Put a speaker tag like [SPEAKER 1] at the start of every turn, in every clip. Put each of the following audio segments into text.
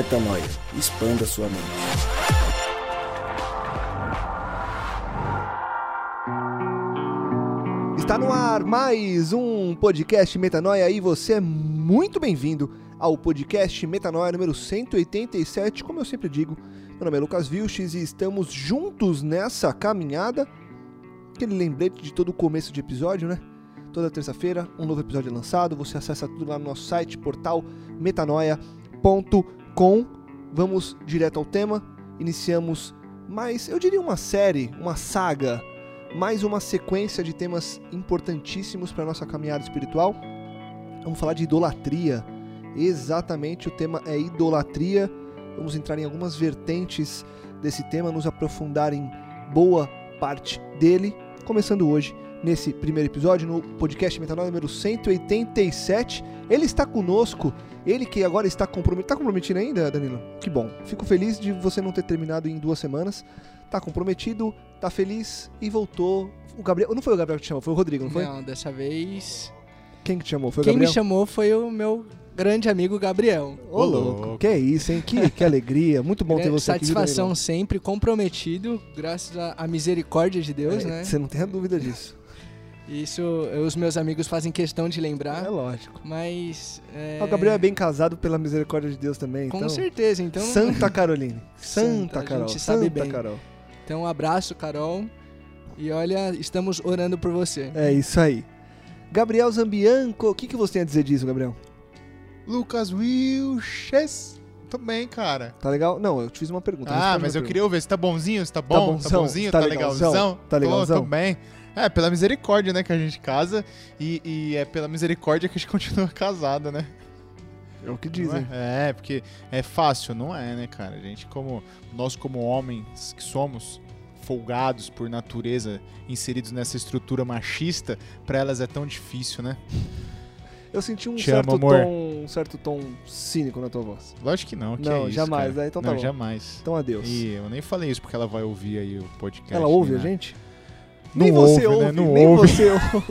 [SPEAKER 1] Metanoia. Expanda sua mente.
[SPEAKER 2] Está no ar mais um podcast Metanoia e você é muito bem-vindo ao podcast Metanoia número 187. Como eu sempre digo, meu nome é Lucas Vilches e estamos juntos nessa caminhada. Aquele lembrete de todo o começo de episódio, né? Toda terça-feira, um novo episódio é lançado. Você acessa tudo lá no nosso site, portal metanoia.com. Vamos direto ao tema. Iniciamos mais, eu diria, uma série, uma saga, mais uma sequência de temas importantíssimos para nossa caminhada espiritual. Vamos falar de idolatria. Exatamente, o tema é idolatria. Vamos entrar em algumas vertentes desse tema, nos aprofundar em boa parte dele. Começando hoje, nesse primeiro episódio, no podcast Metanol número 187. Ele está conosco, ele que agora está comprometido. Está comprometido ainda, Danilo? Que bom. Fico feliz de você não ter terminado em duas semanas. Está comprometido, está feliz e voltou. O Gabriel. Não foi o Gabriel que te chamou, foi o Rodrigo, não foi?
[SPEAKER 3] Não, dessa vez.
[SPEAKER 2] Quem que te chamou? Foi o
[SPEAKER 3] Quem
[SPEAKER 2] Gabriel?
[SPEAKER 3] me chamou foi o meu grande amigo Gabriel.
[SPEAKER 2] Ô, louco. Que é isso, hein? Que, que alegria. Muito bom ter você aqui. viu,
[SPEAKER 3] Satisfação sempre, comprometido, graças à- à misericórdia de Deus,
[SPEAKER 2] É,
[SPEAKER 3] né?
[SPEAKER 2] Você não tem a dúvida disso.
[SPEAKER 3] Isso os meus amigos fazem questão de
[SPEAKER 2] É
[SPEAKER 3] lembrar,
[SPEAKER 2] lógico.
[SPEAKER 3] mas. é,
[SPEAKER 2] O Gabriel é bem casado pela misericórdia de Deus também.
[SPEAKER 3] Com
[SPEAKER 2] então...
[SPEAKER 3] certeza, então.
[SPEAKER 2] Santa Caroline. Santa,
[SPEAKER 3] Santa, a
[SPEAKER 2] Carol.
[SPEAKER 3] gente sabe
[SPEAKER 2] Santa
[SPEAKER 3] bem.
[SPEAKER 2] Carol.
[SPEAKER 3] Então, um abraço, Carol. E olha, estamos orando por você.
[SPEAKER 2] É isso aí. Gabriel Zambianco, o que, que você tem a dizer disso, Gabriel?
[SPEAKER 4] Lucas Wilches. Tô bem, cara.
[SPEAKER 2] Tá legal? Não, eu te fiz uma pergunta.
[SPEAKER 4] Ah, mas eu
[SPEAKER 2] pergunta.
[SPEAKER 4] queria ouvir. Você tá bonzinho? Você tá bom?
[SPEAKER 2] bonzão?
[SPEAKER 4] bonzinho?
[SPEAKER 2] Tá
[SPEAKER 4] Tá,
[SPEAKER 2] legalzão?
[SPEAKER 4] legalzão?
[SPEAKER 2] Tá legalzão?
[SPEAKER 4] Tô, tô bem. É, pela misericórdia, né, que a gente casa. E, e é pela misericórdia que a gente continua casado, né?
[SPEAKER 2] É o que dizem.
[SPEAKER 4] é? É, porque é fácil, não é, né, cara? A gente, como. Nós, como homens que somos folgados por natureza, inseridos nessa estrutura machista, pra elas é tão difícil, né?
[SPEAKER 2] Eu senti um
[SPEAKER 4] Te
[SPEAKER 2] certo,
[SPEAKER 4] amo,
[SPEAKER 2] tom, um certo tom cínico na tua voz.
[SPEAKER 4] Lógico que não, que
[SPEAKER 2] Não,
[SPEAKER 4] é isso,
[SPEAKER 2] jamais,
[SPEAKER 4] cara.
[SPEAKER 2] né? Então tá
[SPEAKER 4] não,
[SPEAKER 2] bom.
[SPEAKER 4] jamais.
[SPEAKER 2] Então adeus.
[SPEAKER 4] E eu nem falei isso porque ela vai ouvir aí o podcast.
[SPEAKER 2] Ela ouve a
[SPEAKER 4] né?
[SPEAKER 2] gente?
[SPEAKER 4] Não
[SPEAKER 2] nem você
[SPEAKER 4] ouve,
[SPEAKER 2] ouve,
[SPEAKER 4] né? Não
[SPEAKER 2] nem
[SPEAKER 4] ouve.
[SPEAKER 2] você ouve.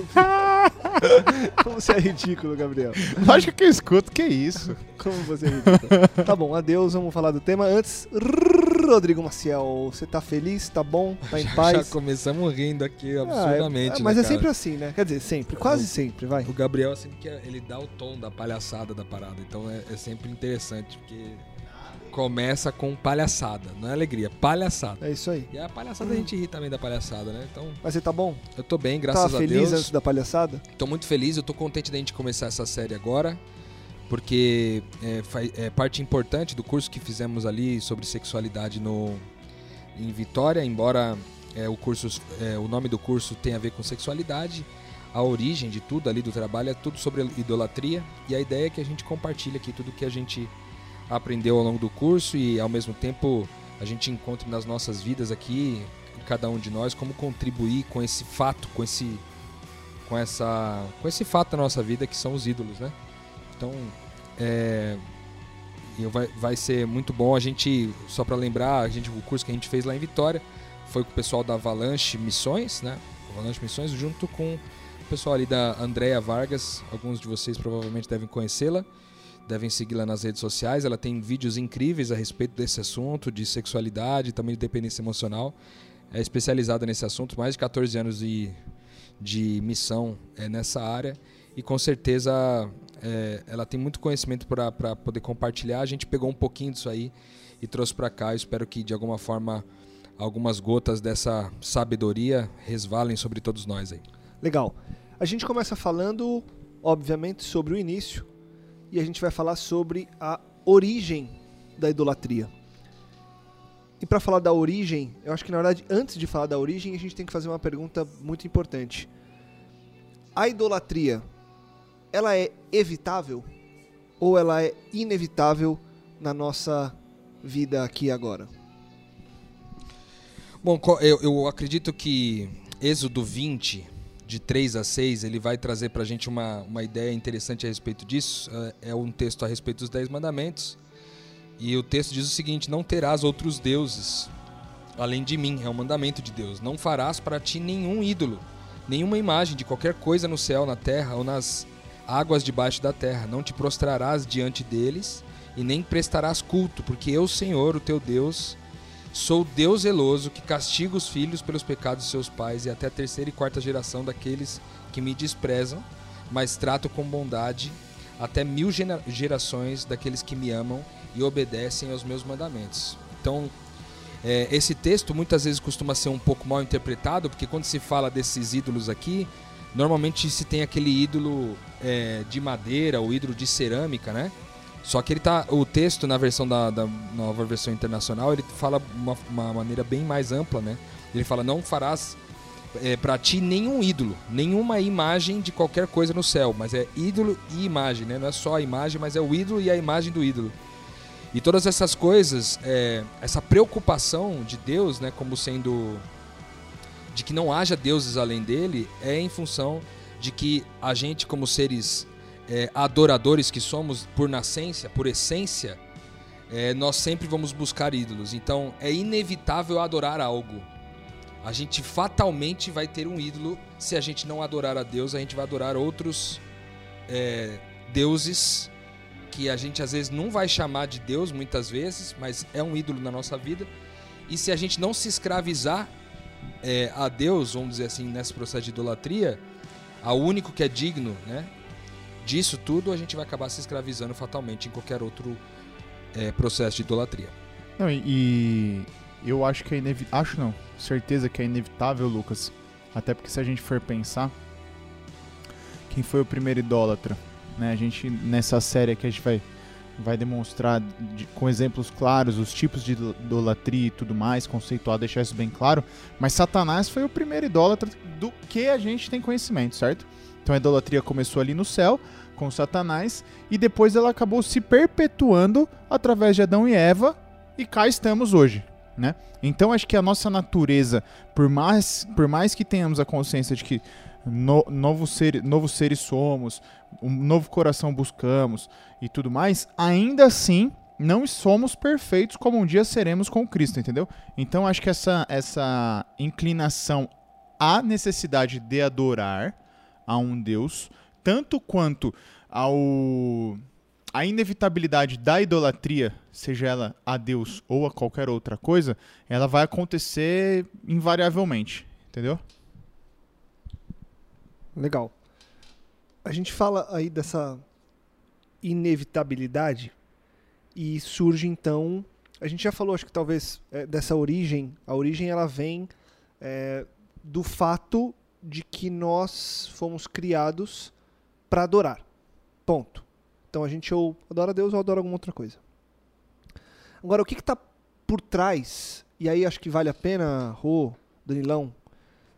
[SPEAKER 2] Como você é ridículo, Gabriel.
[SPEAKER 4] Lógico que eu escuto, que isso?
[SPEAKER 2] Como você é ridículo. tá bom, adeus, vamos falar do tema. Antes, Rodrigo Maciel, você tá feliz, tá bom, tá em
[SPEAKER 5] Já
[SPEAKER 2] paz?
[SPEAKER 5] começamos rindo aqui
[SPEAKER 2] Ah, é-
[SPEAKER 5] absurdamente,
[SPEAKER 2] é, mas
[SPEAKER 5] né,
[SPEAKER 2] é
[SPEAKER 5] cara?
[SPEAKER 2] sempre assim, né? Quer dizer, sempre, quase
[SPEAKER 5] O-
[SPEAKER 2] sempre, vai.
[SPEAKER 5] O Gabriel, assim, que ele dá o tom da palhaçada da parada. Então é, é sempre interessante, porque começa com palhaçada, não é alegria, palhaçada.
[SPEAKER 2] É isso aí.
[SPEAKER 5] E a palhaçada a gente ri também da palhaçada, né? Então,
[SPEAKER 2] Mas você tá bom?
[SPEAKER 5] eu tô bem, graças
[SPEAKER 2] Tava
[SPEAKER 5] a
[SPEAKER 2] feliz
[SPEAKER 5] Deus.
[SPEAKER 2] antes da palhaçada?
[SPEAKER 5] Tô muito feliz, eu tô contente da gente começar essa série agora, porque é, é parte importante do curso que fizemos ali sobre sexualidade no, em Vitória, embora é, o, curso, é, o nome do curso tenha a ver com sexualidade, a origem de tudo ali do trabalho é tudo sobre idolatria, e a ideia é que a gente compartilhe aqui tudo que a gente aprendeu ao longo do curso e ao mesmo tempo a gente encontre nas nossas vidas aqui, cada um de nós, como contribuir com esse fato, com esse com essa com esse fato da nossa vida que são os ídolos, né? Então, é, vai, vai ser muito bom a gente só para lembrar, a gente o curso que a gente fez lá em Vitória foi com o pessoal da Avalanche Missões, né? Avalanche Missões junto com o pessoal ali da Andrea Vargas, alguns de vocês provavelmente devem conhecê-la, devem segui-la nas redes sociais. Ela tem vídeos incríveis a respeito desse assunto de sexualidade, também de dependência emocional. É especializada nesse assunto, mais de 14 anos de de missão é, nessa área e com certeza é, ela tem muito conhecimento para poder compartilhar. A gente pegou um pouquinho disso aí e trouxe para cá. Eu espero que de alguma forma algumas gotas dessa sabedoria resvalem sobre todos nós aí.
[SPEAKER 2] Legal. A gente começa falando, obviamente, sobre o início e a gente vai falar sobre a origem da idolatria. E para falar da origem, eu acho que na verdade, antes de falar da origem, a gente tem que fazer uma pergunta muito importante. A idolatria, ela é evitável ou ela é inevitável na nossa vida aqui e agora?
[SPEAKER 5] Bom, eu, eu acredito que Êxodo 20, de 3 a 6, ele vai trazer pra gente uma, uma ideia interessante a respeito disso. É é um texto a respeito dos Dez Mandamentos. E o texto diz o seguinte: Não terás outros deuses além de mim. É um mandamento de Deus. Não farás para ti nenhum ídolo, nenhuma imagem de qualquer coisa no céu, na terra ou nas águas debaixo da terra. Não te prostrarás diante deles e nem prestarás culto, porque eu, Senhor, o teu Deus, sou Deus zeloso que castiga os filhos pelos pecados de seus pais e até a terceira e quarta geração daqueles que me desprezam, mas trato com bondade até mil gera- gerações daqueles que me amam e obedecem aos meus mandamentos. Então, é, esse texto muitas vezes costuma ser um pouco mal interpretado, porque quando se fala desses ídolos aqui, normalmente se tem aquele ídolo é, de madeira, o ídolo de cerâmica, né? Só que ele tá, o texto na versão da, da nova versão internacional, ele fala uma, uma maneira bem mais ampla, né? Ele fala: não farás é, para ti nenhum ídolo, nenhuma imagem de qualquer coisa no céu, mas é ídolo e imagem, né? Não é só a imagem, mas é o ídolo e a imagem do ídolo. E todas essas coisas, é, essa preocupação de Deus, né, como sendo de que não haja deuses além dele, é em função de que a gente, como seres é, adoradores que somos por nascença, por essência, é, nós sempre vamos buscar ídolos. Então é inevitável adorar algo. A gente fatalmente vai ter um ídolo. Se a gente não adorar a Deus, a gente vai adorar outros é, deuses que a gente às vezes não vai chamar de Deus muitas vezes, mas é um ídolo na nossa vida. E se a gente não se escravizar é, a Deus, vamos dizer assim, nesse processo de idolatria, ao único que é digno, né? Disso tudo a gente vai acabar se escravizando fatalmente em qualquer outro é, processo de idolatria.
[SPEAKER 4] Não, e, eu acho que é inevitável. Acho não, certeza que é inevitável, Lucas. Até porque se a gente for pensar, quem foi o primeiro idólatra? Né? A gente, nessa série aqui, a gente vai, vai demonstrar de- com exemplos claros os tipos de idol- idolatria e tudo mais, conceituar, deixar isso bem claro. Mas Satanás foi o primeiro idólatra do que a gente tem conhecimento, certo? Então a idolatria começou ali no céu, com Satanás, e depois ela acabou se perpetuando através de Adão e Eva, e cá estamos hoje, né? Então acho que a nossa natureza, por mais, por mais que tenhamos a consciência de que no, novos, ser, novos seres somos, um novo coração buscamos e tudo mais, ainda assim não somos perfeitos como um dia seremos com Cristo, entendeu? Então acho que essa, essa inclinação à necessidade de adorar a um Deus, tanto quanto ao a inevitabilidade da idolatria, seja ela a Deus ou a qualquer outra coisa, ela vai acontecer invariavelmente, entendeu?
[SPEAKER 2] Legal. A gente fala aí dessa inevitabilidade e surge então. A gente já falou, acho que talvez é, dessa origem. A origem ela vem é, do fato de que nós fomos criados para adorar. Ponto. Então a gente ou adora Deus ou adora alguma outra coisa. Agora, o que está por trás? E aí acho que vale a pena, Rô, Danilão,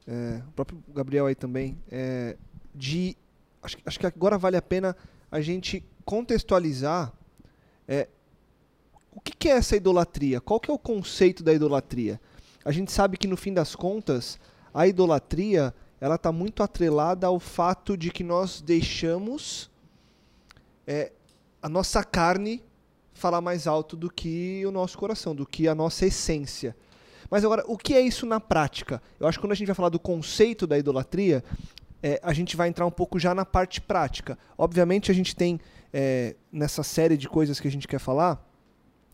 [SPEAKER 2] é, o próprio Gabriel aí também, é, de acho, acho que agora vale a pena a gente contextualizar é, o que, que é essa idolatria? Qual que é o conceito da idolatria? A gente sabe que no fim das contas a idolatria ela está muito atrelada ao fato de que nós deixamos é, a nossa carne falar mais alto do que o nosso coração, do que a nossa essência. Mas agora, o que é isso na prática? Eu acho que quando a gente vai falar do conceito da idolatria, é, a gente vai entrar um pouco já na parte prática. Obviamente, a gente tem é, nessa série de coisas que a gente quer falar,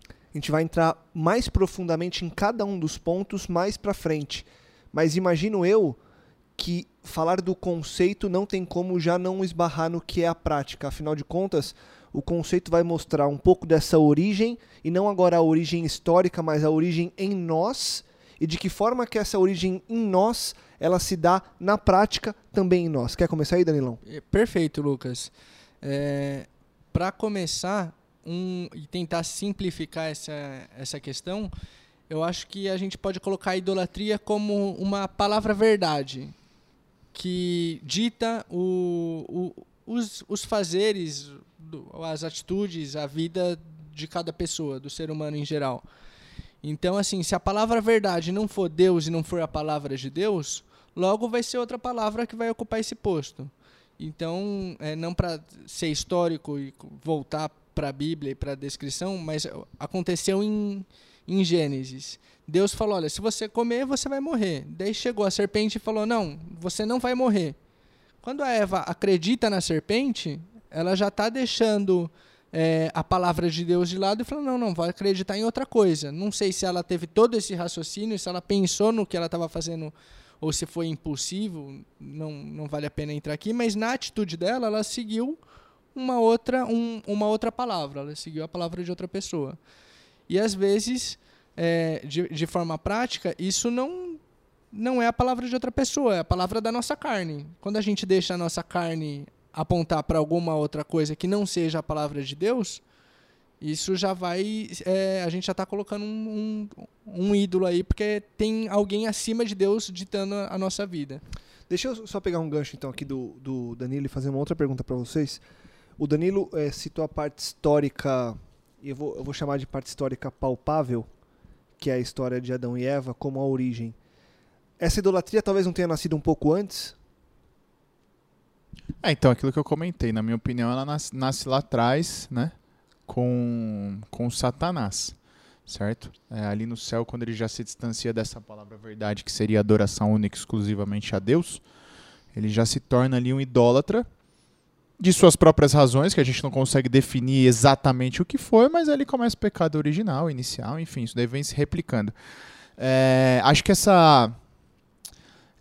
[SPEAKER 2] a gente vai entrar mais profundamente em cada um dos pontos mais para frente. Mas imagino eu que falar do conceito não tem como já não esbarrar no que é a prática. Afinal de contas, o conceito vai mostrar um pouco dessa origem, e não agora a origem histórica, mas a origem em nós, e de que forma que essa origem em nós, ela se dá na prática também em nós. Quer começar aí, Danilão?
[SPEAKER 3] É, Perfeito, Lucas. Para começar um, e tentar simplificar essa, essa questão, eu acho que a gente pode colocar a idolatria como uma palavra verdade que dita o, o, os, os fazeres, as atitudes, a vida de cada pessoa, do ser humano em geral. Então, assim, se a palavra verdade não for Deus e não for a palavra de Deus, logo vai ser outra palavra que vai ocupar esse posto. Então, é, não para ser histórico e voltar para a Bíblia e para a descrição, mas aconteceu em, em Gênesis. Deus falou: olha, se você comer, você vai morrer. Daí chegou a serpente e falou: não, você não vai morrer. Quando a Eva acredita na serpente, ela já está deixando é, a palavra de Deus de lado e falou: não, não, vai acreditar em outra coisa. Não sei se ela teve todo esse raciocínio, se ela pensou no que ela estava fazendo ou se foi impulsivo, não, não vale a pena entrar aqui, mas na atitude dela, ela seguiu uma outra, um, uma outra palavra, ela seguiu a palavra de outra pessoa. E às vezes, é, de, de forma prática, isso não, não é a palavra de outra pessoa, é a palavra da nossa carne. Quando a gente deixa a nossa carne apontar para alguma outra coisa que não seja a palavra de Deus, isso já vai. É, a gente já está colocando um, um, um, ídolo aí, porque tem alguém acima de Deus ditando a nossa vida.
[SPEAKER 2] Deixa eu só pegar um gancho então aqui do, do Danilo e fazer uma outra pergunta para vocês. O Danilo é, citou a parte histórica, eu vou, eu vou chamar de parte histórica palpável, que é a história de Adão e Eva, como a origem. Essa idolatria talvez não tenha nascido um pouco antes?
[SPEAKER 4] É, então, aquilo que eu comentei, na minha opinião, ela nasce, nasce lá atrás, né? Com, com Satanás, certo? É, ali no céu, quando ele já se distancia dessa palavra verdade, que seria adoração única exclusivamente a Deus, ele já se torna ali um idólatra, de suas próprias razões, que a gente não consegue definir exatamente o que foi, mas ele começa o pecado original, inicial, enfim, isso daí vem se replicando. É, acho que essa,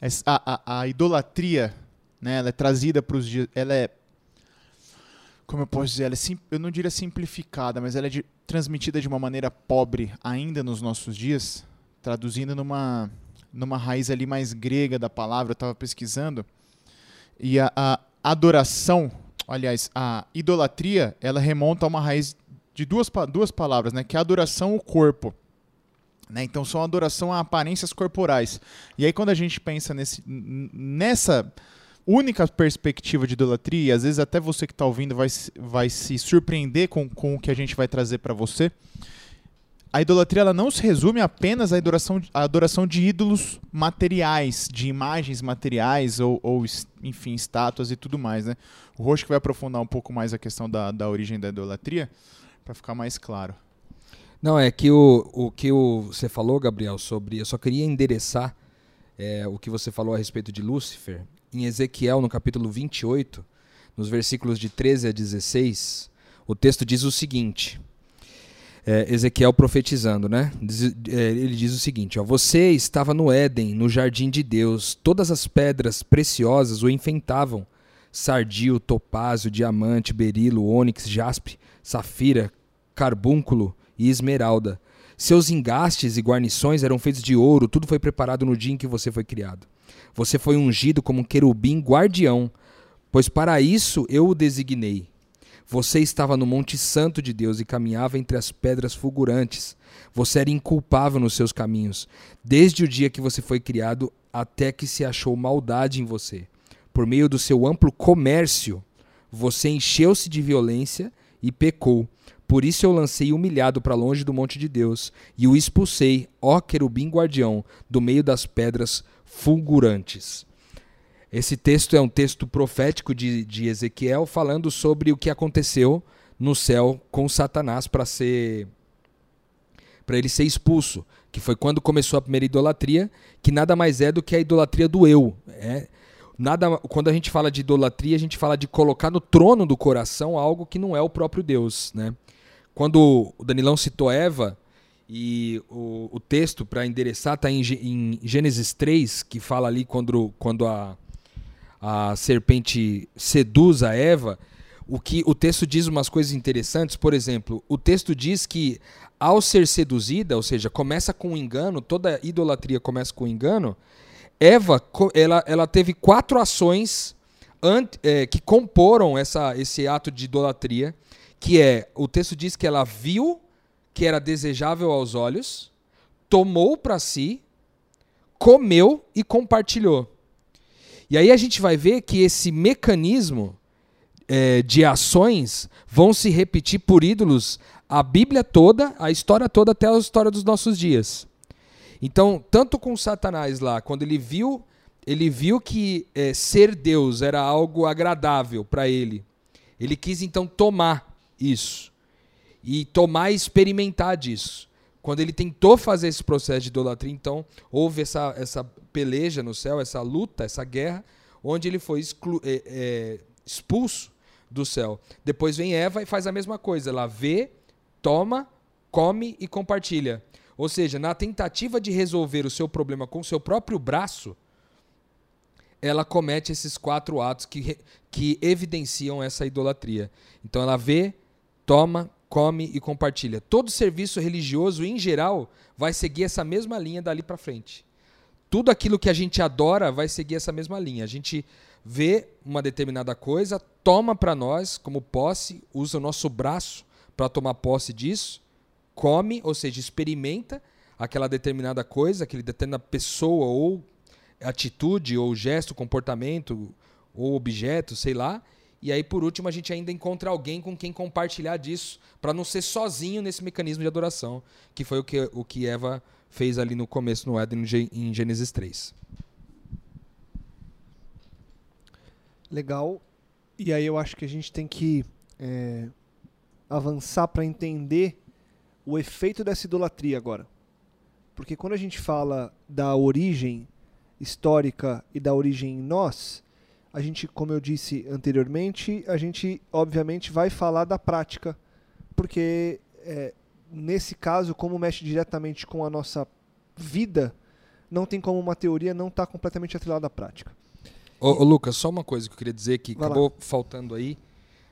[SPEAKER 4] essa a, a, a idolatria né? Ela é trazida para os dias. Ela é. Como eu posso dizer? Ela é sim, eu não diria simplificada, mas ela é de, transmitida de uma maneira pobre ainda nos nossos dias, traduzindo numa, numa raiz ali mais grega da palavra. Eu estava pesquisando. E a, a adoração, aliás, a idolatria, ela remonta a uma raiz de duas, duas palavras, né? Que é adoração ao corpo. Né? Então, são adoração a aparências corporais. E aí, quando a gente pensa nesse, nessa única perspectiva de idolatria, e às vezes até você que está ouvindo vai, vai se surpreender com, com o que a gente vai trazer para você. A idolatria ela não se resume apenas à adoração, à adoração de ídolos materiais, de imagens materiais ou, ou, enfim, estátuas e tudo mais. Né? O Roxo vai aprofundar um pouco mais a questão da, da origem da idolatria para ficar mais claro.
[SPEAKER 5] Não, é que o, o que o, você falou, Gabriel, sobre. Eu só queria endereçar é, o que você falou a respeito de Lúcifer em Ezequiel, no capítulo 28, nos versículos de 13 a 16, o texto diz o seguinte. É, Ezequiel profetizando, né? Diz, é, ele diz o seguinte: ó, Você estava no Éden, no jardim de Deus, todas as pedras preciosas o enfeitavam: sardio, topázio, diamante, berilo, ônix, jaspe, safira, carbúnculo e esmeralda. Seus engastes e guarnições eram feitos de ouro, tudo foi preparado no dia em que você foi criado. Você foi ungido como um querubim guardião, pois para isso eu o designei. Você estava no Monte Santo de Deus e caminhava entre as pedras fulgurantes. Você era inculpável nos seus caminhos, desde o dia que você foi criado até que se achou maldade em você. Por meio do seu amplo comércio, você encheu-se de violência e pecou. Por isso eu lancei humilhado para longe do monte de Deus e o expulsei, ó querubim guardião, do meio das pedras fulgurantes. Esse texto é um texto profético de, de Ezequiel falando sobre o que aconteceu no céu com Satanás para ser para ele ser expulso, que foi quando começou a primeira idolatria, que nada mais é do que a idolatria do eu. É, nada, quando a gente fala de idolatria, a gente fala de colocar no trono do coração algo que não é o próprio Deus. Né? Quando o Danilão citou Eva, e o, o texto para endereçar está em, em, Gênesis 3, que fala ali quando, quando a, a serpente seduz a Eva. O que o texto diz umas coisas interessantes, por exemplo, o texto diz que ao ser seduzida, ou seja, começa com um engano, toda idolatria começa com um engano. Eva, ela, ela teve quatro ações ant, é, que comporam essa, esse ato de idolatria, que é, o texto diz que ela viu que era desejável aos olhos, tomou para si, comeu e compartilhou. E aí a gente vai ver que esse mecanismo é, de ações vão se repetir por ídolos a Bíblia toda, a história toda até a história dos nossos dias. Então, tanto com Satanás lá, quando ele viu, ele viu que é, ser Deus era algo agradável para ele. Ele quis então tomar isso e tomar e experimentar disso. Quando ele tentou fazer esse processo de idolatria, então houve essa, essa peleja no céu, essa luta, essa guerra, onde ele foi é, é, expulso do céu. Depois vem Eva e faz a mesma coisa. Ela vê, toma, come e compartilha. Ou seja, na tentativa de resolver o seu problema com o seu próprio braço, ela comete esses quatro atos que, que evidenciam essa idolatria. Então ela vê, toma, come e compartilha. Todo serviço religioso, em geral, vai seguir essa mesma linha dali para frente. Tudo aquilo que a gente adora vai seguir essa mesma linha. A gente vê uma determinada coisa, toma para nós como posse, usa o nosso braço para tomar posse disso, come, ou seja, experimenta aquela determinada coisa, aquele determinada pessoa ou atitude ou gesto, comportamento ou objeto, sei lá, e aí, por último, a gente ainda encontra alguém com quem compartilhar disso, para não ser sozinho nesse mecanismo de adoração, que foi o que, o que Eva fez ali no começo no Éden, em Gênesis 3.
[SPEAKER 2] Legal. E aí eu acho que a gente tem que é, avançar para entender o efeito dessa idolatria agora. Porque quando a gente fala da origem histórica e da origem em nós, a gente, como eu disse anteriormente, a gente obviamente vai falar da prática, porque é, nesse caso, como mexe diretamente com a nossa vida, não tem como uma teoria não estar tá completamente atrelada à prática.
[SPEAKER 5] Ô, ô, Lucas, só uma coisa que eu queria dizer que
[SPEAKER 2] Vai
[SPEAKER 5] acabou
[SPEAKER 2] lá.
[SPEAKER 5] faltando aí,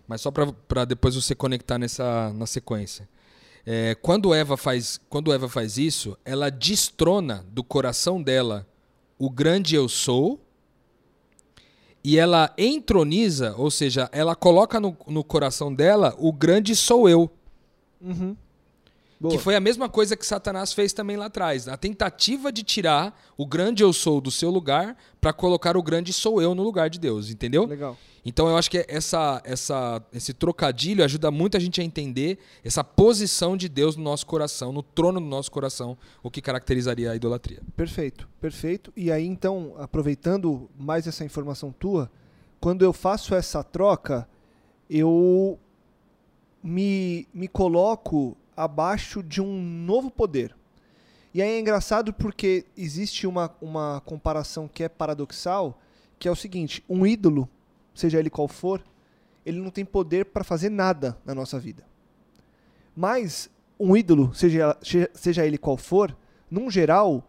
[SPEAKER 5] mas só para depois você conectar nessa na sequência. É, quando Eva faz quando Eva faz isso, ela destrona do coração dela o grande eu sou e ela entroniza, ou seja, ela coloca no, no coração dela o grande sou eu.
[SPEAKER 2] Uhum.
[SPEAKER 5] Que foi a mesma coisa que Satanás fez também lá atrás. A tentativa de tirar o grande eu sou do seu lugar para colocar o grande sou eu no lugar de Deus, entendeu?
[SPEAKER 2] Legal.
[SPEAKER 5] Então eu acho que essa, essa, esse trocadilho ajuda muito a gente a entender essa posição de Deus no nosso coração, no trono do nosso coração, o que caracterizaria a idolatria.
[SPEAKER 2] Perfeito, perfeito. E aí então, aproveitando mais essa informação tua, quando eu faço essa troca, eu me, me coloco abaixo de um novo poder. E aí é engraçado porque existe uma, uma comparação que é paradoxal, que é o seguinte: um ídolo seja ele qual for, ele não tem poder para fazer nada na nossa vida. Mas um ídolo, seja, seja ele qual for, num geral,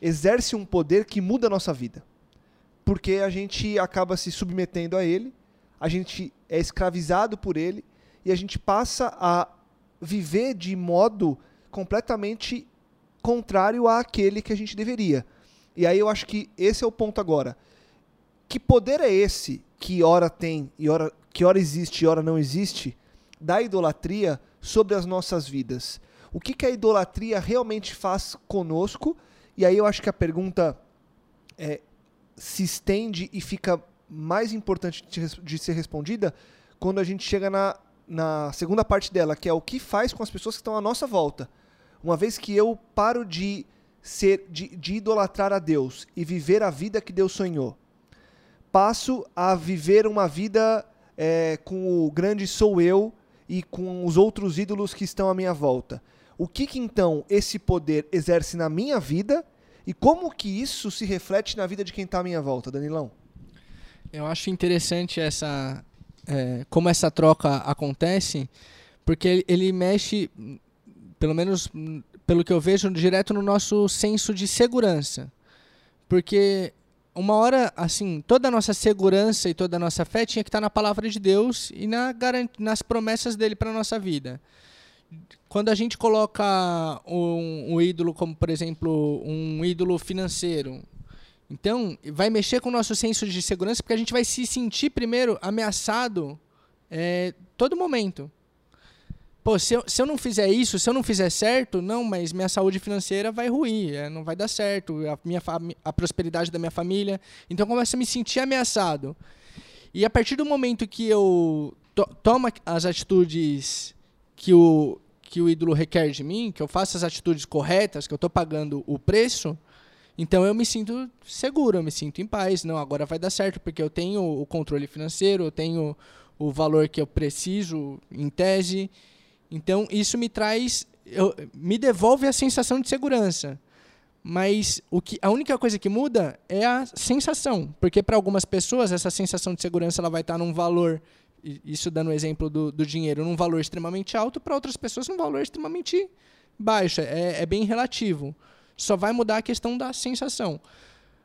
[SPEAKER 2] exerce um poder que muda a nossa vida. Porque a gente acaba se submetendo a ele, a gente é escravizado por ele e a gente passa a viver de modo completamente contrário àquele que a gente deveria. E aí eu acho que esse é o ponto agora. Que poder é esse que ora tem e ora, que ora existe e ora não existe, da idolatria sobre as nossas vidas. O que, que a idolatria realmente faz conosco? E aí eu acho que a pergunta é, se estende e fica mais importante de ser respondida quando a gente chega na, na segunda parte dela, que é o que faz com as pessoas que estão à nossa volta. Uma vez que eu paro de ser de, de idolatrar a Deus e viver a vida que Deus sonhou passo a viver uma vida é, com o grande sou eu e com os outros ídolos que estão à minha volta. O que, que então esse poder exerce na minha vida e como que isso se reflete na vida de quem está à minha volta, Danilão?
[SPEAKER 3] Eu acho interessante essa é, como essa troca acontece, porque ele, ele mexe, pelo menos pelo que eu vejo, direto no nosso senso de segurança. Porque uma hora, assim, toda a nossa segurança e toda a nossa fé tinha que estar na palavra de Deus e na nas promessas dele para a nossa vida. Quando a gente coloca um, um, ídolo como, por exemplo, um ídolo financeiro, então vai mexer com o nosso senso de segurança porque a gente vai se sentir primeiro ameaçado é, todo momento pô, se eu, se eu não fizer isso, se eu não fizer certo, não, mas minha saúde financeira vai ruir, é, não vai dar certo, a, minha a prosperidade da minha família. Então eu começo a me sentir ameaçado. E a partir do momento que eu to tomo as atitudes que o, que o ídolo requer de mim, que eu faço as atitudes corretas, que eu estou pagando o preço, então eu me sinto seguro, eu me sinto em paz. Não, agora vai dar certo, porque eu tenho o controle financeiro, eu tenho o valor que eu preciso, em tese, então isso me traz, eu, me devolve a sensação de segurança. Mas o que, a única coisa que muda é a sensação, porque para algumas pessoas essa sensação de segurança ela vai estar num valor isso dando o exemplo do, do dinheiro num valor extremamente alto, para outras pessoas num valor extremamente baixo. É, é bem relativo. Só vai mudar a questão da sensação.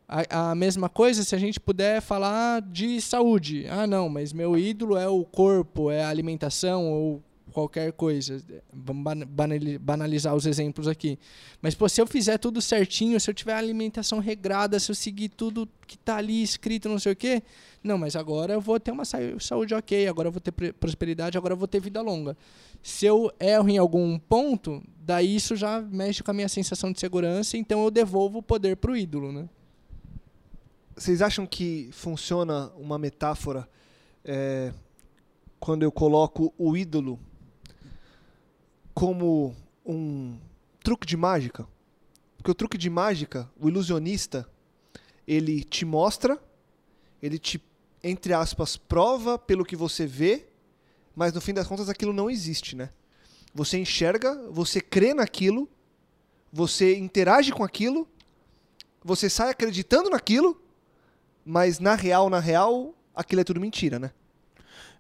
[SPEAKER 3] A, a mesma coisa se a gente puder falar de saúde. Ah, não, mas meu ídolo é o corpo, é a alimentação ou qualquer coisa. Vamos ban- banali- banalizar os exemplos aqui. Mas pô, se eu fizer tudo certinho, se eu tiver alimentação regrada, se eu seguir tudo que tá ali escrito, não sei o quê, não, mas agora eu vou ter uma sa- saúde ok, agora eu vou ter prosperidade, agora eu vou ter vida longa. Se eu erro em algum ponto, daí isso já mexe com a minha sensação de segurança, então eu devolvo o poder pro ídolo, né?
[SPEAKER 2] Vocês acham que funciona uma metáfora é, quando eu coloco o ídolo como um truque de mágica? Porque o truque de mágica, o ilusionista, ele te mostra, ele te, entre aspas, prova pelo que você vê, mas no fim das contas aquilo não existe, né? Você enxerga, você crê naquilo, você interage com aquilo, você sai acreditando naquilo, mas na real, na real, aquilo é tudo mentira, né?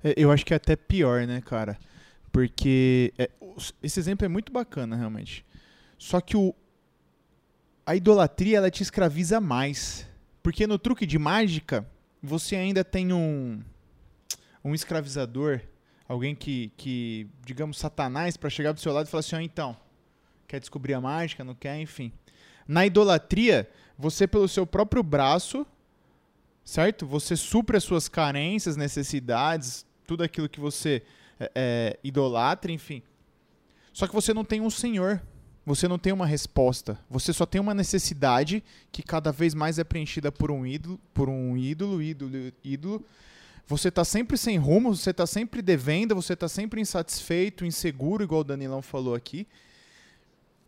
[SPEAKER 4] É, Eu acho que é até pior, né, cara? Porque é, esse exemplo é muito bacana, realmente. Só que o, a idolatria, ela te escraviza mais. Porque no truque de mágica, você ainda tem um, um escravizador, alguém que, que digamos, satanás, pra chegar do seu lado e falar assim, ó, então, quer descobrir a mágica, não quer, enfim. Na idolatria, você pelo seu próprio braço, certo? Você supre as suas carências, necessidades, tudo aquilo que você é, é, idolatra, enfim. Só que você não tem um senhor, você não tem uma resposta, você só tem uma necessidade que cada vez mais é preenchida por um ídolo, por um ídolo, ídolo, ídolo. Você está sempre sem rumo, você está sempre devendo, você está sempre insatisfeito, inseguro, igual o Danilão falou aqui.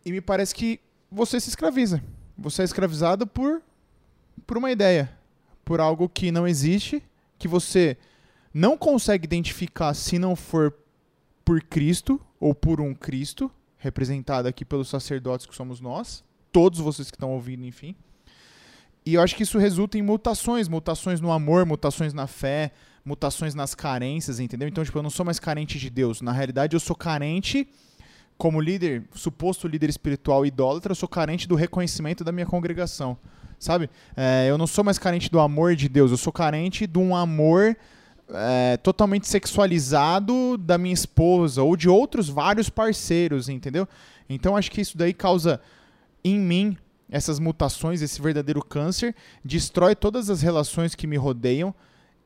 [SPEAKER 4] E me parece que você se escraviza. Você é escravizado por, por uma ideia, por algo que não existe, que você não consegue identificar se não for por Cristo ou por um Cristo, representado aqui pelos sacerdotes que somos nós, todos vocês que estão ouvindo, enfim. E eu acho que isso resulta em mutações, mutações no amor, mutações na fé, mutações nas carências, entendeu? Então, tipo, eu não sou mais carente de Deus. Na realidade, eu sou carente como líder, suposto líder espiritual idólatra, eu sou carente do reconhecimento da minha congregação, sabe? É, eu não sou mais carente do amor de Deus, eu sou carente de um amor é, totalmente sexualizado da minha esposa ou de outros vários parceiros, entendeu? Então acho que isso daí causa em mim essas mutações, esse verdadeiro câncer, destrói todas as relações que me rodeiam,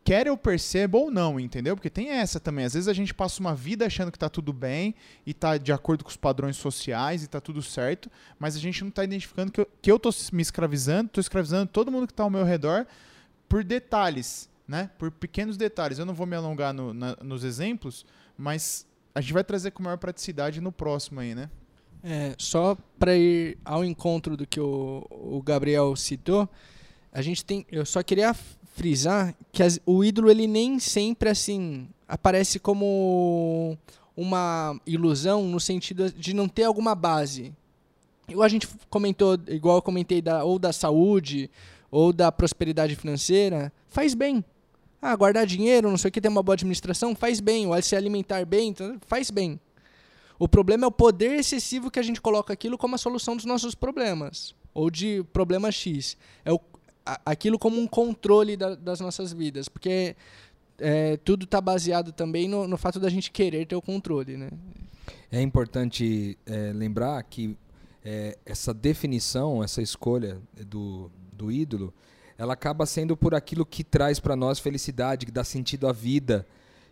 [SPEAKER 4] quer eu perceba ou não, entendeu? Porque tem essa também. Às vezes a gente passa uma vida achando que tá tudo bem e tá de acordo com os padrões sociais e tá tudo certo, mas a gente não tá identificando que eu, que eu tô me escravizando, tô escravizando todo mundo que tá ao meu redor por detalhes, né? Por pequenos detalhes. Eu não vou me alongar no- na- nos exemplos, mas a gente vai trazer com maior praticidade no próximo aí, né?
[SPEAKER 3] É, só para ir ao encontro do que o, o Gabriel citou, a gente tem, eu só queria frisar que as- o ídolo ele nem sempre assim aparece como uma ilusão no sentido de não ter alguma base. Igual a gente comentou, igual eu comentei da, ou da saúde ou da prosperidade financeira, faz bem. Ah, guardar dinheiro, não sei o que, ter uma boa administração, faz bem. Ou se alimentar bem, então, faz bem. O problema é o poder excessivo que a gente coloca aquilo como a solução dos nossos problemas. Ou de problema X. É o, a- aquilo como um controle da- das nossas vidas. Porque é, tudo está baseado também no, no fato da gente querer ter o controle. Né?
[SPEAKER 5] É importante é, lembrar que é, essa definição, essa escolha do, do ídolo, ela acaba sendo por aquilo que traz para nós felicidade, que dá sentido à vida,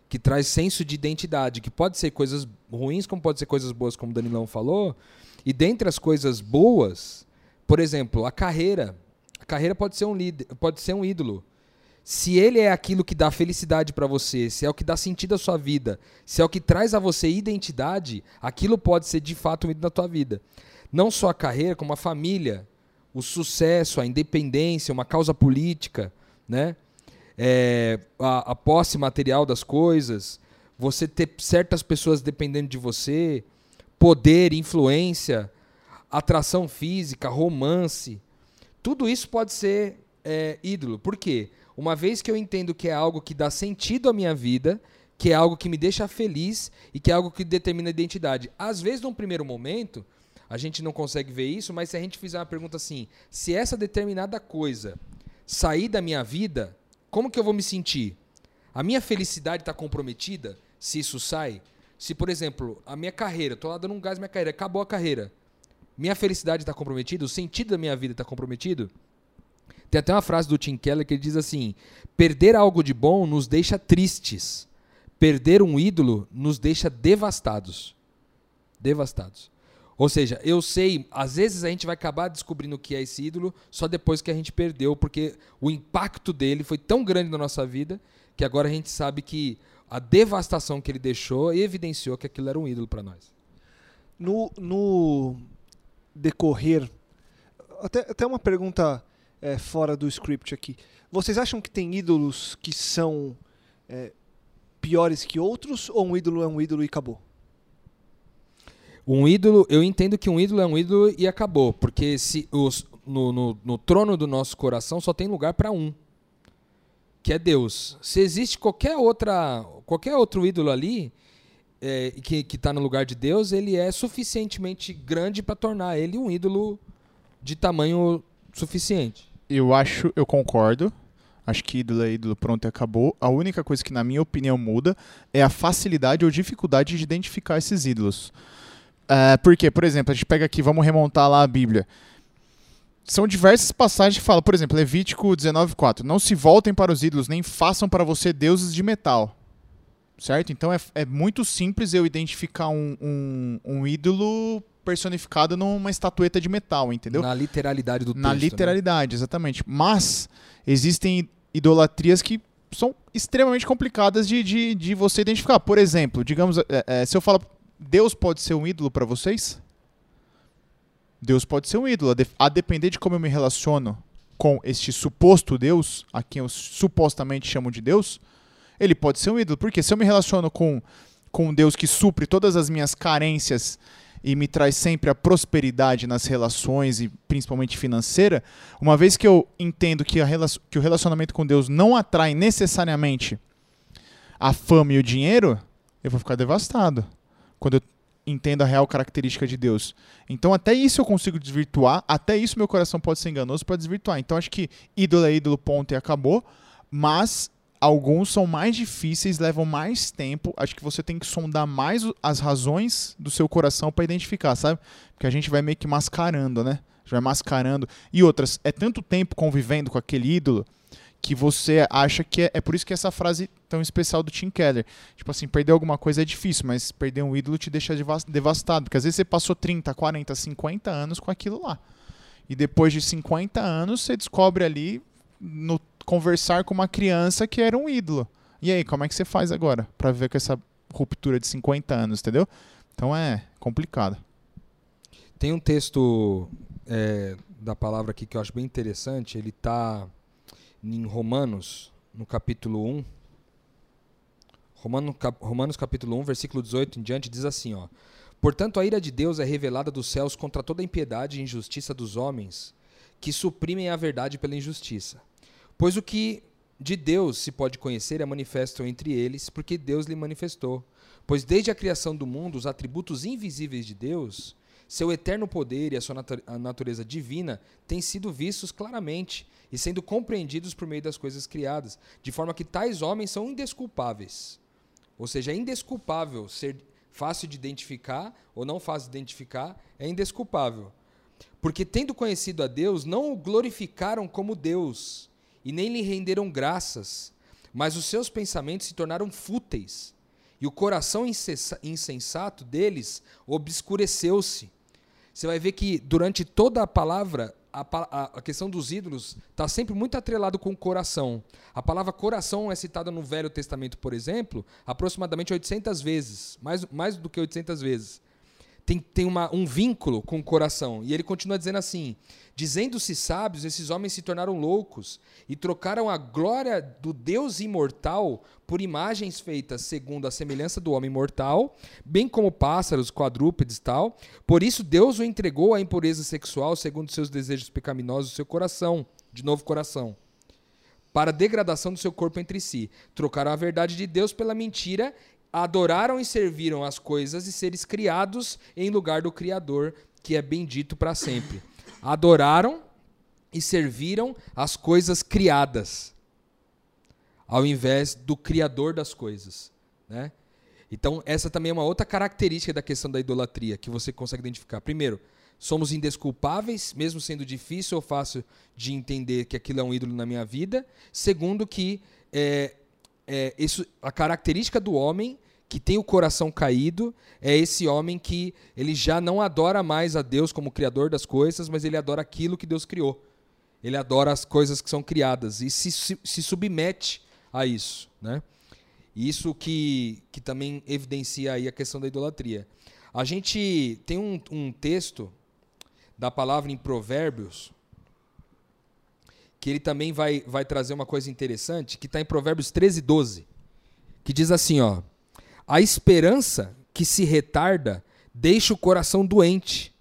[SPEAKER 5] que traz senso de identidade, que pode ser coisas ruins, como pode ser coisas boas, como o Danilão falou. E dentre as coisas boas, por exemplo, a carreira. A carreira pode ser um líder, pode ser um ídolo. Se ele é aquilo que dá felicidade para você, se é o que dá sentido à sua vida, se é o que traz a você identidade, aquilo pode ser de fato um ídolo na tua vida. Não só a carreira, como a família, o sucesso, a independência, uma causa política, né? É, a, a posse material das coisas, você ter certas pessoas dependendo de você, poder, influência, atração física, romance, tudo isso pode ser é, ídolo. Por quê? Uma vez que eu entendo que é algo que dá sentido à minha vida, que é algo que me deixa feliz e que é algo que determina a identidade. Às vezes, num primeiro momento, a gente não consegue ver isso, mas se a gente fizer uma pergunta assim, se essa determinada coisa sair da minha vida, como que eu vou me sentir? A minha felicidade está comprometida se isso sai? Se, por exemplo, a minha carreira, estou lá dando um gás na minha carreira, acabou a carreira, minha felicidade está comprometida? O sentido da minha vida está comprometido? Tem até uma frase do Tim Keller que ele diz assim: perder algo de bom nos deixa tristes, perder um ídolo nos deixa devastados. Devastados. Ou seja, eu sei, às vezes a gente vai acabar descobrindo o que é esse ídolo só depois que a gente perdeu, porque o impacto dele foi tão grande na nossa vida que agora a gente sabe que a devastação que ele deixou evidenciou que aquilo era um ídolo para nós.
[SPEAKER 2] No, no decorrer, até, até uma pergunta é, fora do script aqui. Vocês acham que tem ídolos que são é, piores que outros ou um ídolo é um ídolo e acabou?
[SPEAKER 5] Um ídolo, eu entendo que um ídolo é um ídolo e acabou, porque se os, no, no, no trono do nosso coração só tem lugar para um, que é Deus. Se existe qualquer outra, qualquer outro ídolo ali é, que está no lugar de Deus, ele é suficientemente grande para tornar ele um ídolo de tamanho suficiente.
[SPEAKER 4] Eu acho, eu concordo. Acho que ídolo é ídolo, pronto e acabou. A única coisa que, na minha opinião, muda é a facilidade ou dificuldade de identificar esses ídolos. Uh, porque, por exemplo, a gente pega aqui, vamos remontar lá a Bíblia. São diversas passagens que falam, por exemplo, Levítico 19,4. Não se voltem para os ídolos, nem façam para você deuses de metal. Certo? Então é, é muito simples eu identificar um, um, um ídolo personificado numa estatueta de metal, entendeu?
[SPEAKER 5] Na literalidade do texto.
[SPEAKER 4] Na
[SPEAKER 5] né?
[SPEAKER 4] literalidade, né? exatamente. Mas existem idolatrias que são extremamente complicadas de, de, de você identificar. Por exemplo, digamos, é, é, se eu falo Deus pode ser um ídolo para vocês? Deus pode ser um ídolo. A depender de como eu me relaciono com este suposto Deus, a quem eu supostamente chamo de Deus, ele pode ser um ídolo. Porque se eu me relaciono com, com um Deus que supre todas as minhas carências e me traz sempre a prosperidade nas relações e principalmente financeira, uma vez que eu entendo que, a, que o relacionamento com Deus não atrai necessariamente a fama e o dinheiro, eu vou ficar devastado quando eu entendo a real característica de Deus. Então, até isso eu consigo desvirtuar, até isso meu coração pode ser enganoso para desvirtuar. Então, acho que ídolo é ídolo, ponto e acabou. Mas alguns são mais difíceis, levam mais tempo. Acho que você tem que sondar mais as razões do seu coração para identificar, sabe? Porque a gente vai meio que mascarando, né? Vai mascarando. E outras, é tanto tempo convivendo com aquele ídolo que você acha que é, é por isso que essa frase tão especial do Tim Keller. Tipo assim, perder alguma coisa é difícil, mas perder um ídolo te deixa devastado, porque às vezes você passou 30, 40, 50 anos com aquilo lá. E depois de 50 anos você descobre ali no conversar com uma criança que era um ídolo. E aí, como é que você faz agora para ver com essa ruptura de 50 anos, entendeu? Então é complicado.
[SPEAKER 5] Tem um texto é, da palavra aqui que eu acho bem interessante. Ele está em Romanos, no capítulo 1. Romanos, cap, Romanos capítulo 1, versículo 18 em diante, diz assim, ó. Portanto, a ira de Deus é revelada dos céus contra toda a impiedade e injustiça dos homens, que suprimem a verdade pela injustiça. Pois o que de Deus se pode conhecer é manifesto entre eles, porque Deus lhe manifestou. Pois desde a criação do mundo, os atributos invisíveis de Deus, seu eterno poder e a sua natureza divina têm sido vistos claramente e sendo compreendidos por meio das coisas criadas, de forma que tais homens são indesculpáveis. Ou seja, é indesculpável ser fácil de identificar ou não fácil de identificar, é indesculpável. Porque tendo conhecido a Deus, não o glorificaram como Deus e nem lhe renderam graças, mas os seus pensamentos se tornaram fúteis, e o coração insensato deles obscureceu-se você vai ver que durante toda a palavra, a, a, a questão dos ídolos está sempre muito atrelado com o coração. A palavra coração é citada no Velho Testamento, por exemplo, aproximadamente 800 vezes, mais, mais do que 800 vezes tem, tem uma, um vínculo com o coração. E ele continua dizendo assim: Dizendo-se sábios, esses homens se tornaram loucos e trocaram a glória do Deus imortal por imagens feitas segundo a semelhança do homem mortal, bem como pássaros, quadrúpedes e tal. Por isso Deus o entregou à impureza sexual segundo seus desejos pecaminosos seu coração, de novo coração para a degradação do seu corpo entre si. Trocaram a verdade de Deus pela mentira, adoraram e serviram as coisas e seres criados em lugar do Criador, que é bendito para sempre. Adoraram e serviram as coisas criadas, ao invés do Criador das coisas. Né? Então, essa também é uma outra característica da questão da idolatria que você consegue identificar. Primeiro, somos indesculpáveis, mesmo sendo difícil ou fácil de entender que aquilo é um ídolo na minha vida. Segundo, que é, é, isso, a característica do homem que tem o coração caído é esse homem que ele já não adora mais a Deus como criador das coisas, mas ele adora aquilo que Deus criou. Ele adora as coisas que são criadas e se, se, se submete a isso, né? Isso que, que também evidencia aí a questão da idolatria. A gente tem um, um texto da palavra em Provérbios, que ele também vai, vai trazer uma coisa interessante, que está em Provérbios 13, 12, que diz assim, ó, a esperança que se retarda deixa o coração doente,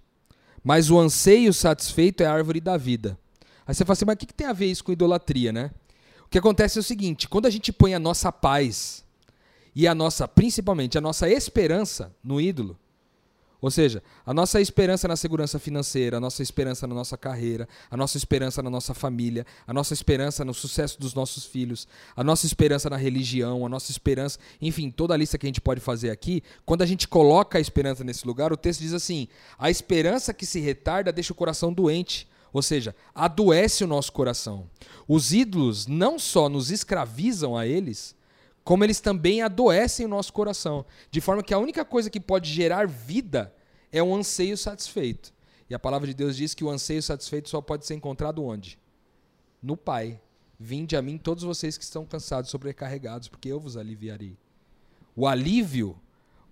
[SPEAKER 5] mas o anseio satisfeito é a árvore da vida. Aí você fala assim, mas o que, que tem a ver isso com idolatria, né? O que acontece é o seguinte, quando a gente põe a nossa paz e a nossa, principalmente, a nossa esperança no ídolo, ou seja, a nossa esperança na segurança financeira, a nossa esperança na nossa carreira, a nossa esperança na nossa família, a nossa esperança no sucesso dos nossos filhos, a nossa esperança na religião, a nossa esperança, enfim, toda a lista que a gente pode fazer aqui, quando a gente coloca a esperança nesse lugar, o texto diz assim: a esperança que se retarda deixa o coração doente. Ou seja, adoece o nosso coração. Os ídolos não só nos escravizam a eles, como eles também adoecem o nosso coração. De forma que a única coisa que pode gerar vida é um anseio satisfeito. E a palavra de Deus diz que o anseio satisfeito só pode ser encontrado onde? No Pai. Vinde a mim todos vocês que estão cansados, sobrecarregados, porque eu vos aliviarei. O alívio,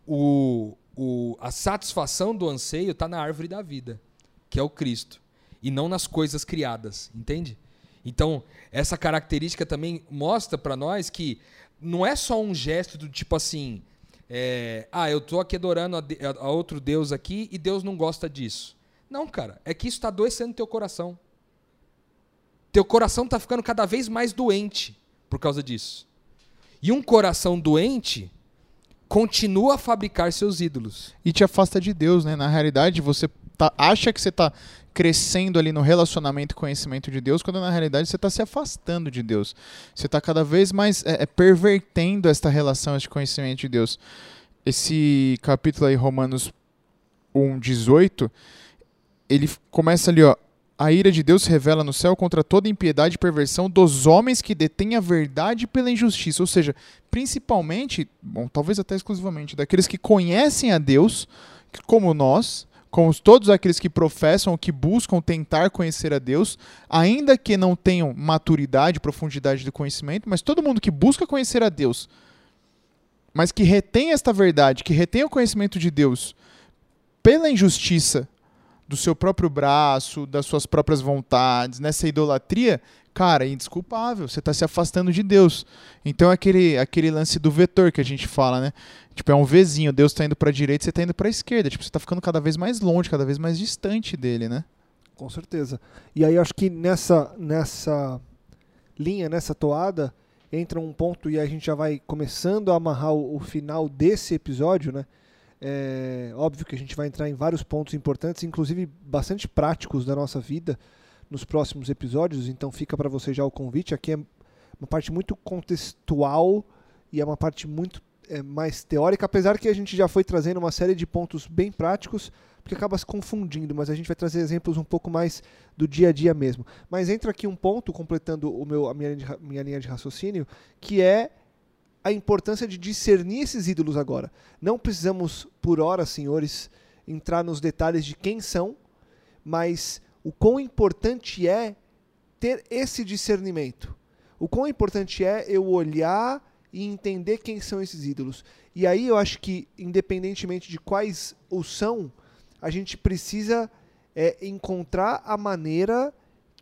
[SPEAKER 5] o, o, a satisfação do anseio está na árvore da vida, que é o Cristo, e não nas coisas criadas, entende? Então, essa característica também mostra para nós que não é só um gesto do tipo assim, é, ah, eu tô aqui adorando a, a, outro Deus aqui e Deus não gosta disso. Não, cara, é que isso está adoecendo teu coração. Teu coração está ficando cada vez mais doente por causa disso. E um coração doente continua a fabricar seus ídolos.
[SPEAKER 4] E te afasta de Deus, né? Na realidade, você tá, acha que você está crescendo ali no relacionamento e conhecimento de Deus, quando na realidade você está se afastando de Deus. Você está cada vez mais é, é, pervertendo esta relação, este conhecimento de Deus. Esse capítulo aí, Romanos 1, 18, ele começa ali, ó. A ira de Deus revela no céu contra toda impiedade e perversão dos homens que detêm a verdade pela injustiça. Ou seja, principalmente, bom, talvez até exclusivamente, daqueles que conhecem a Deus, como nós, com todos aqueles que professam, que buscam tentar conhecer a Deus, ainda que não tenham maturidade, profundidade do conhecimento, mas todo mundo que busca conhecer a Deus, mas que retém esta verdade, que retém o conhecimento de Deus pela injustiça do seu próprio braço, das suas próprias vontades, nessa idolatria, cara, é indesculpável. Você está se afastando de Deus. Então é aquele, aquele lance do vetor que a gente fala, né? Tipo, é um Vzinho, Deus está indo para a direita, você está indo para a esquerda. Tipo, você está ficando cada vez mais longe, cada vez mais distante dele, né?
[SPEAKER 2] Com certeza. E aí acho que nessa, nessa linha, nessa toada, entra um ponto e a gente já vai começando a amarrar o, o final desse episódio, né? É óbvio que a gente vai entrar em vários pontos importantes, inclusive bastante práticos da nossa vida nos próximos episódios, então fica para você já o convite. Aqui é uma parte muito contextual e é uma parte muito é, mais teórica, apesar que a gente já foi trazendo uma série de pontos bem práticos, porque acaba se confundindo, mas a gente vai trazer exemplos um pouco mais do dia a dia mesmo. Mas entra aqui um ponto, completando o meu, a minha, minha linha de raciocínio, que é a importância de discernir esses ídolos agora. Não precisamos, por hora, senhores, entrar nos detalhes de quem são, mas o quão importante é ter esse discernimento. O quão importante é eu olhar e entender quem são esses ídolos. E aí eu acho que, independentemente de quais os são, a gente precisa é, encontrar a maneira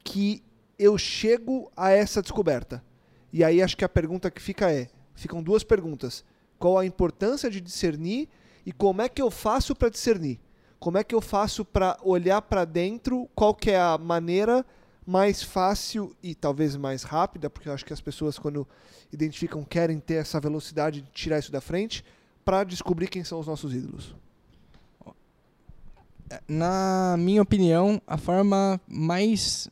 [SPEAKER 2] que eu chego a essa descoberta. E aí acho que a pergunta que fica é, ficam duas perguntas. Qual a importância de discernir e como é que eu faço para discernir? Como é que eu faço para olhar para dentro, qual que é a maneira mais fácil e talvez mais rápida, porque eu acho que as pessoas, quando identificam, querem ter essa velocidade de tirar isso da frente, para descobrir quem são os nossos ídolos?
[SPEAKER 3] Na minha opinião, a forma mais.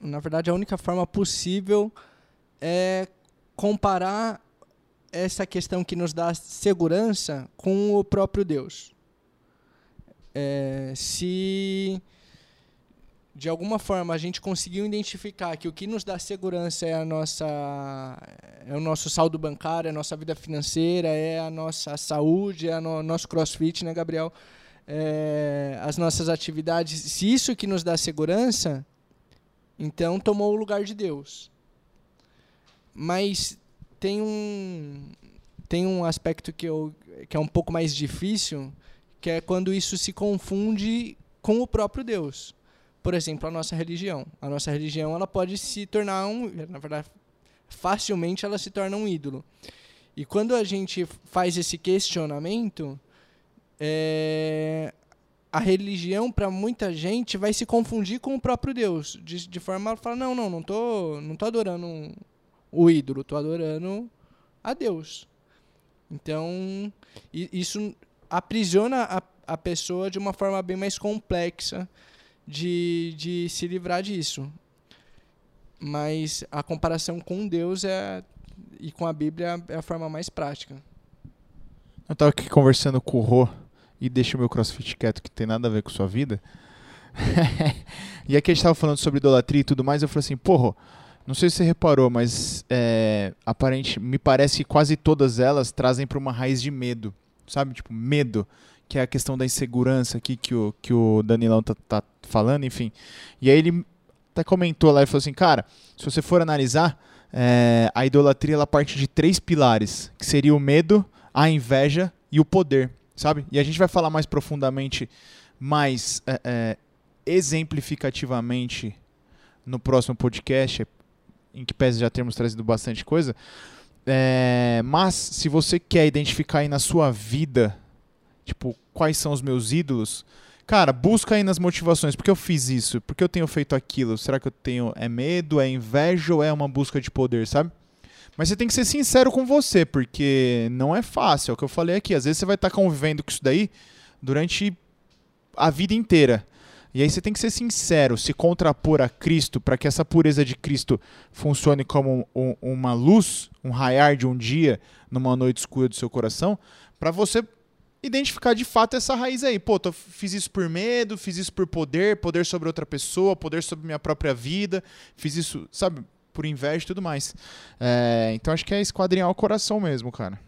[SPEAKER 3] Na verdade, a única forma possível é comparar essa questão que nos dá segurança com o próprio Deus. É, se de alguma forma a gente conseguiu identificar que o que nos dá segurança é a nossa é o nosso saldo bancário, é a nossa vida financeira, é a nossa saúde, é o no, nosso crossfit, né, Gabriel? É, as nossas atividades, se isso que nos dá segurança, então tomou o lugar de Deus. Mas tem um tem um aspecto que, eu, que é um pouco mais difícil, que é quando isso se confunde com o próprio Deus. Por exemplo, a nossa religião. A nossa religião ela pode se tornar um, na verdade, facilmente ela se torna um ídolo. E quando a gente faz esse questionamento, é, a religião para muita gente vai se confundir com o próprio Deus, de, de forma a falar não, não, não tô, não tô adorando o ídolo, tô adorando a Deus. Então, isso aprisiona a, a pessoa de uma forma bem mais complexa de, de se livrar disso. Mas a comparação com Deus é, e com a Bíblia é a forma mais prática.
[SPEAKER 4] Eu estava aqui conversando com o Rô e deixa o meu crossfit quieto que tem nada a ver com sua vida. e aqui a gente estava falando sobre idolatria e tudo mais. Eu falei assim, porra, não sei se você reparou, mas é, aparente, me parece que quase todas elas trazem para uma raiz de medo, sabe? Tipo, medo, que é a questão da insegurança aqui que o, que o Danilão tá, tá falando, enfim. E aí ele até comentou lá e falou assim, cara, se você for analisar, é, a idolatria ela parte de três pilares, que seria o medo, a inveja e o poder, sabe? E a gente vai falar mais profundamente, mais é, é, exemplificativamente no próximo podcast, em que pese já termos trazido bastante coisa. É, mas se você quer identificar aí na sua vida, tipo, quais são os meus ídolos, cara, busca aí nas motivações. Por que eu fiz isso? Por que eu tenho feito aquilo? Será que eu tenho é medo, é inveja ou é uma busca de poder, sabe? Mas você tem que ser sincero com você, porque não é fácil, é o que eu falei aqui. Às vezes você vai estar convivendo com isso daí durante a vida inteira. E aí você tem que ser sincero, se contrapor a Cristo para que essa pureza de Cristo funcione como um, uma luz, um raiar de um dia numa noite escura do seu coração, para você identificar de fato essa raiz aí. Pô, tô, fiz isso por medo, fiz isso por poder, poder sobre outra pessoa, poder sobre minha própria vida, fiz isso, sabe, por inveja e tudo mais. É, então acho que é esquadrinhar o coração mesmo, cara.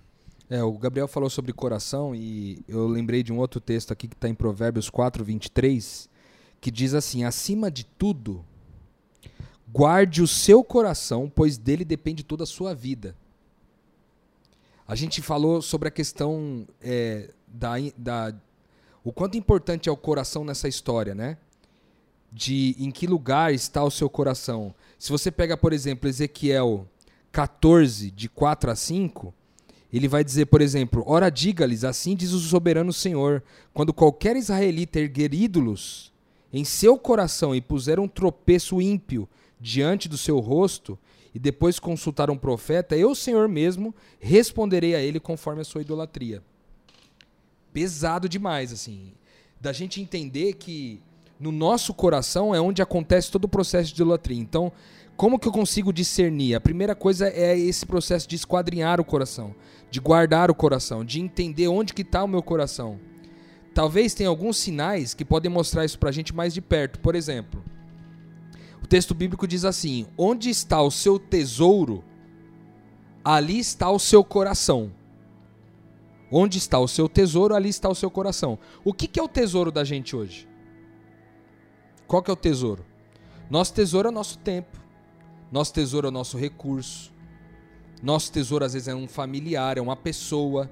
[SPEAKER 5] É, o Gabriel falou sobre coração e eu lembrei de um outro texto aqui que está em Provérbios 4, 23, que diz assim: acima de tudo, guarde o seu coração, pois dele depende toda a sua vida. A gente falou sobre a questão é, da, da. O quanto importante é o coração nessa história, né? De em que lugar está o seu coração. Se você pega, por exemplo, Ezequiel 14, de 4 a 5, ele vai dizer, por exemplo: Ora, diga-lhes, assim diz o soberano Senhor, quando qualquer israelita erguer ídolos em seu coração e puser um tropeço ímpio diante do seu rosto, e depois consultar um profeta, eu, Senhor mesmo, responderei a ele conforme a sua idolatria. Pesado demais, assim. Da gente entender que no nosso coração é onde acontece todo o processo de idolatria. Então, como que eu consigo discernir? A primeira coisa é esse processo de esquadrinhar o coração, de guardar o coração, de entender onde que está o meu coração. Talvez tenha alguns sinais que podem mostrar isso para a gente mais de perto. Por exemplo, o texto bíblico diz assim: Onde está o seu tesouro, ali está o seu coração. Onde está o seu tesouro, ali está o seu coração. O que, que é o tesouro da gente hoje? Qual que é o tesouro? Nosso tesouro é o nosso tempo. Nosso tesouro é o nosso recurso. Nosso tesouro às vezes é um familiar, é uma pessoa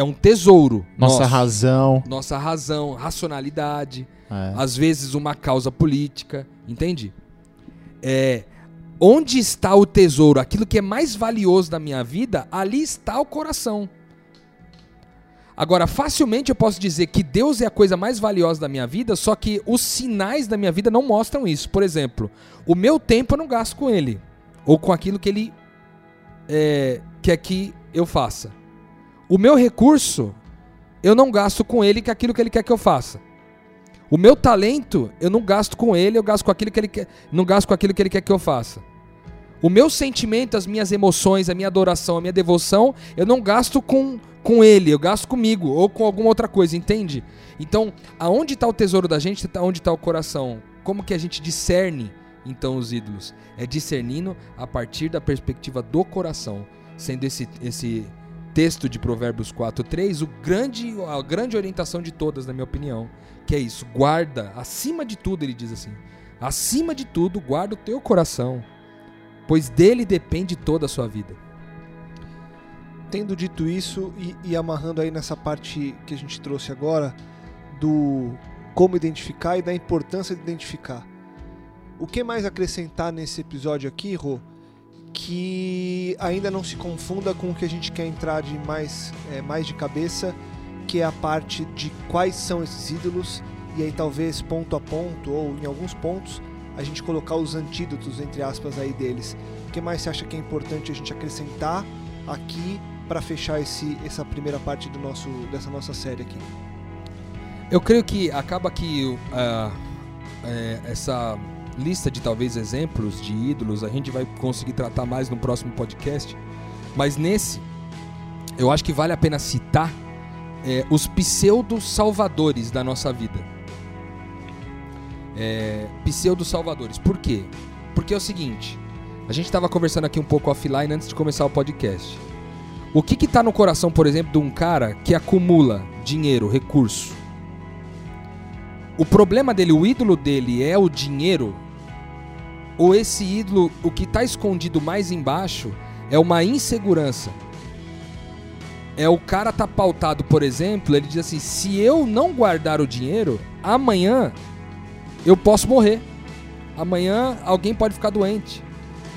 [SPEAKER 5] é um tesouro.
[SPEAKER 4] Nossa
[SPEAKER 5] nosso.
[SPEAKER 4] razão.
[SPEAKER 5] Nossa razão, racionalidade,
[SPEAKER 4] É.
[SPEAKER 5] às vezes uma causa política, entende? É, onde está o tesouro, aquilo que é mais valioso da minha vida, ali está o coração. Agora, facilmente eu posso dizer que Deus é a coisa mais valiosa da minha vida, só que os sinais da minha vida não mostram isso. Por exemplo, o meu tempo eu não gasto com Ele, ou com aquilo que Ele é, quer que eu faça. O meu recurso eu não gasto com Ele, que é aquilo que Ele quer que eu faça. O meu talento eu não gasto com Ele, eu gasto com aquilo que Ele quer, não gasto com aquilo que Ele quer que eu faça. O meu sentimento, as minhas emoções, a minha adoração, a minha devoção, eu não gasto com, com ele, eu gasto comigo ou com alguma outra coisa, entende? Então, aonde está o tesouro da gente, aonde está o coração? Como que a gente discerne então os ídolos? É discernindo a partir da perspectiva do coração, sendo esse, esse texto de Provérbios 4:3 o grande a grande orientação de todas, na minha opinião, que é isso, guarda acima de tudo, ele diz assim, acima de tudo, guarda o teu coração pois dele depende toda a sua vida.
[SPEAKER 2] Tendo dito isso e, e, amarrando aí nessa parte que a gente trouxe agora do como identificar e da importância de identificar. O que mais acrescentar nesse episódio aqui, Rô, que ainda não se confunda com o que a gente quer entrar de mais, é, mais de cabeça, que é a parte de quais são esses ídolos, e aí talvez ponto a ponto ou em alguns pontos a gente colocar os antídotos, entre aspas, aí deles. O que mais você acha que é importante a gente acrescentar aqui para fechar esse, essa primeira parte do nosso, dessa nossa série aqui?
[SPEAKER 5] Eu creio que acaba que uh, é, essa lista de talvez exemplos de ídolos a gente vai conseguir tratar mais no próximo podcast, mas nesse eu acho que vale a pena citar é, os pseudo-salvadores da nossa vida é, pseudo-salvadores. Por quê? Porque é o seguinte, a gente estava conversando aqui um pouco offline antes de começar o podcast. O que está no coração, por exemplo, de um cara que acumula dinheiro, recurso? O problema dele, o ídolo dele é o dinheiro? Ou esse ídolo, o que está escondido mais embaixo, é uma insegurança? É o cara tá pautado, por exemplo, ele diz assim: se eu não guardar o dinheiro, amanhã eu posso morrer. Amanhã alguém pode ficar doente.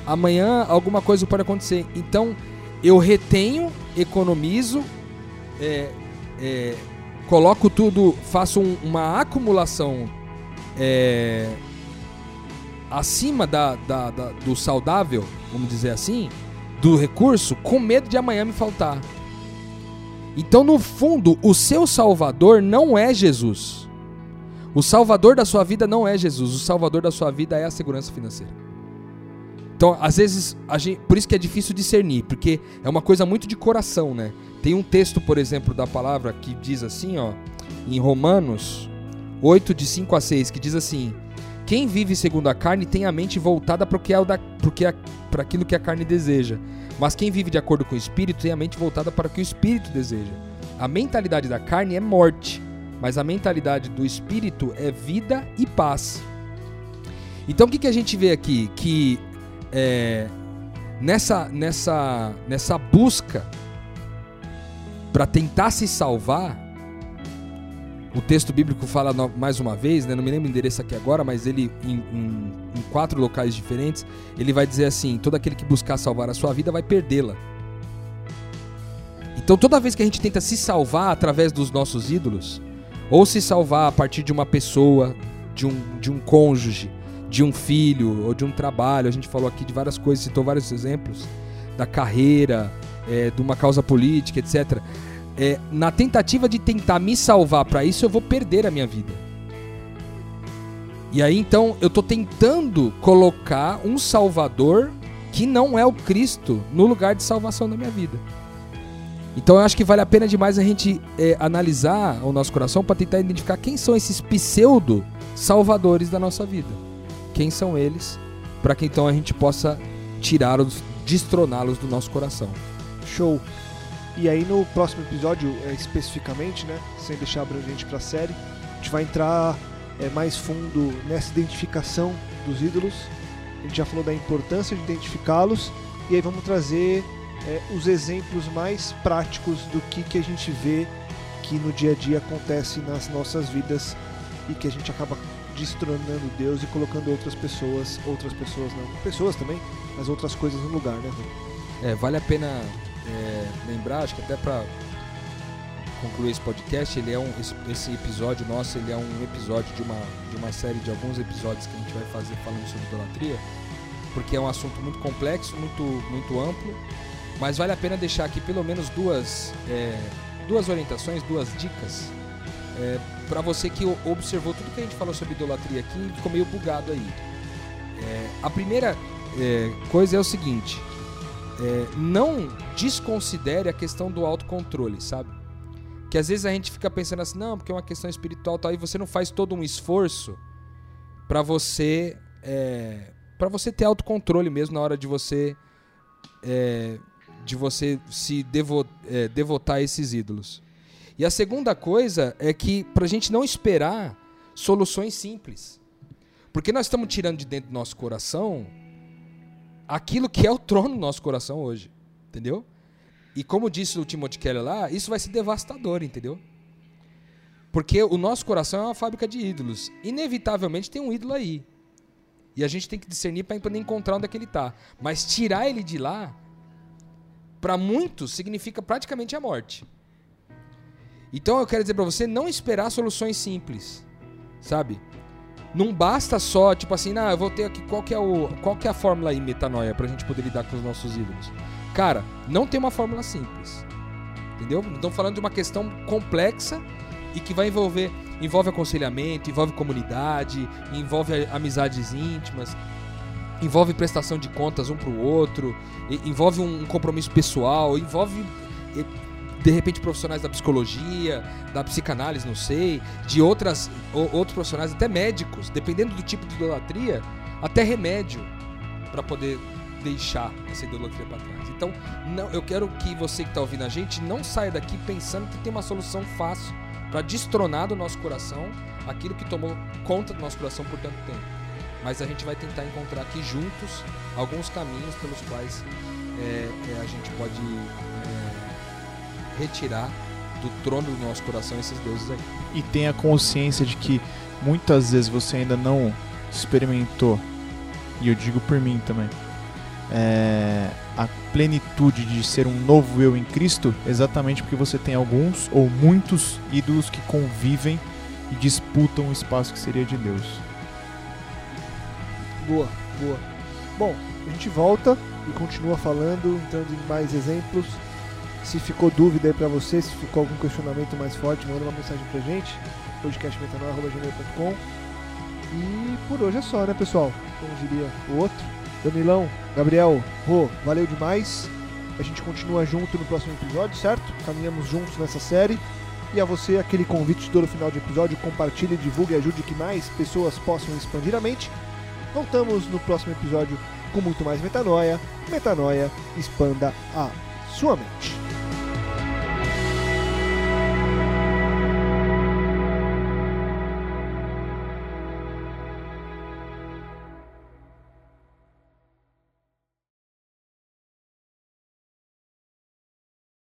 [SPEAKER 5] Amanhã alguma coisa pode acontecer. Então eu retenho, economizo, é, é, coloco tudo, faço um, uma acumulação é, acima da, da, da, do saudável, vamos dizer assim, do recurso, com medo de amanhã me faltar. Então, no fundo, o seu salvador não é Jesus. O salvador da sua vida não é Jesus, o salvador da sua vida é a segurança financeira. Então, às vezes, gente, por isso que é difícil discernir, porque é uma coisa muito de coração, né? Tem um texto, por exemplo, da palavra que diz assim, ó, em Romanos 8, de 5 a 6, que diz assim: Quem vive segundo a carne tem a mente voltada para é aquilo que a carne deseja. Mas quem vive de acordo com o espírito tem a mente voltada para o que o espírito deseja. A mentalidade da carne é morte mas a mentalidade do espírito é vida e paz. Então o que, que a gente vê aqui? Que é, nessa, nessa, nessa busca para tentar se salvar, o texto bíblico fala mais uma vez, né? não me lembro o endereço aqui agora, mas ele, em, em, em quatro locais diferentes, ele vai dizer assim: todo aquele que buscar salvar a sua vida vai perdê-la. Então, toda vez que a gente tenta se salvar através dos nossos ídolos, ou se salvar a partir de uma pessoa, de um, de um cônjuge, de um filho ou de um trabalho. A gente falou aqui de várias coisas, citou vários exemplos da carreira, é, de uma causa política, etc. É, na tentativa de tentar me salvar para isso, eu vou perder a minha vida. E aí então eu estou tentando colocar um Salvador que não é o Cristo no lugar de salvação da minha vida. Então eu acho que vale a pena demais a gente é, analisar o nosso coração para tentar identificar quem são esses pseudo salvadores da nossa vida. Quem são eles, para que então a gente possa tirá-los, destroná-los do nosso coração.
[SPEAKER 2] Show. E aí no próximo episódio, é, especificamente, né, sem deixar abrangente para a série, a gente vai entrar é, mais fundo nessa identificação dos ídolos. A gente já falou da importância de identificá-los e aí vamos trazer é, os exemplos mais práticos do que, que a gente vê que no dia a dia acontece nas nossas vidas e que a gente acaba destronando Deus e colocando outras pessoas, outras pessoas não, pessoas também, mas outras coisas no lugar, né?
[SPEAKER 5] É, vale a pena é, lembrar, acho que até para concluir esse podcast, ele é um, esse, episódio nosso, ele é um episódio de uma, de uma série de alguns episódios que a gente vai fazer falando sobre idolatria, porque é um assunto muito complexo, muito, muito amplo, mas vale a pena deixar aqui pelo menos duas, é, duas orientações, duas dicas, é, para você que observou tudo que a gente falou sobre idolatria aqui e ficou meio bugado aí. É, a primeira é, coisa é o seguinte: é, não desconsidere a questão do autocontrole, sabe? Que às vezes a gente fica pensando assim, não, porque é uma questão espiritual tal, e você não faz todo um esforço para você é, para você ter autocontrole mesmo na hora de você é, de você se devo, é, devotar a esses ídolos. E a segunda coisa é que para a gente não esperar soluções simples. Porque nós estamos tirando de dentro do nosso coração aquilo que é o trono do nosso coração hoje. Entendeu? E como disse o Timothy Keller lá, isso vai ser devastador, entendeu? Porque o nosso coração é uma fábrica de ídolos. Inevitavelmente tem um ídolo aí. E a gente tem que discernir para encontrar onde é que ele está. Mas tirar ele de lá, para muitos, significa praticamente a morte. Então eu quero dizer para você não esperar soluções simples, sabe? Não basta só, tipo assim, ah, eu vou ter aqui qual que é o qual que é a fórmula aí metanoia pra gente poder lidar com os nossos ídolos. Cara, não tem uma fórmula simples. Entendeu? Estamos falando de uma questão complexa e que vai envolver envolve aconselhamento, envolve comunidade, envolve amizades íntimas, envolve prestação de contas um para o outro, envolve um compromisso pessoal, envolve de repente profissionais da psicologia, da psicanálise, não sei, de outras outros profissionais, até médicos, dependendo do tipo de idolatria, até remédio para poder deixar essa idolatria para trás. Então, não, eu quero que você que está ouvindo a gente não saia daqui pensando que tem uma solução fácil para destronar do nosso coração aquilo que tomou conta do nosso coração por tanto tempo. Mas a gente vai tentar encontrar aqui juntos alguns caminhos pelos quais é, é, a gente pode retirar do trono do nosso coração esses deuses aí.
[SPEAKER 4] E tenha consciência de que muitas vezes você ainda não experimentou, e eu digo por mim também, é, a plenitude de ser um novo eu em Cristo, exatamente porque você tem alguns ou muitos ídolos que convivem e disputam o espaço que seria de Deus.
[SPEAKER 2] Boa, boa. Bom, a gente volta e continua falando, entrando em mais exemplos. Se ficou dúvida aí pra você, se ficou algum questionamento mais forte, manda uma mensagem pra gente, podcastmetanoia.gmail.com E por hoje é só, né, pessoal? Como diria o outro. Danilão, Gabriel, Rô, valeu demais. A gente continua junto no próximo episódio, certo? Caminhamos juntos nessa série. E a você, aquele convite todo final de episódio, compartilhe, divulgue e ajude que mais pessoas possam expandir a mente. Voltamos no próximo episódio com muito mais metanoia. Metanoia, expanda a sua mente.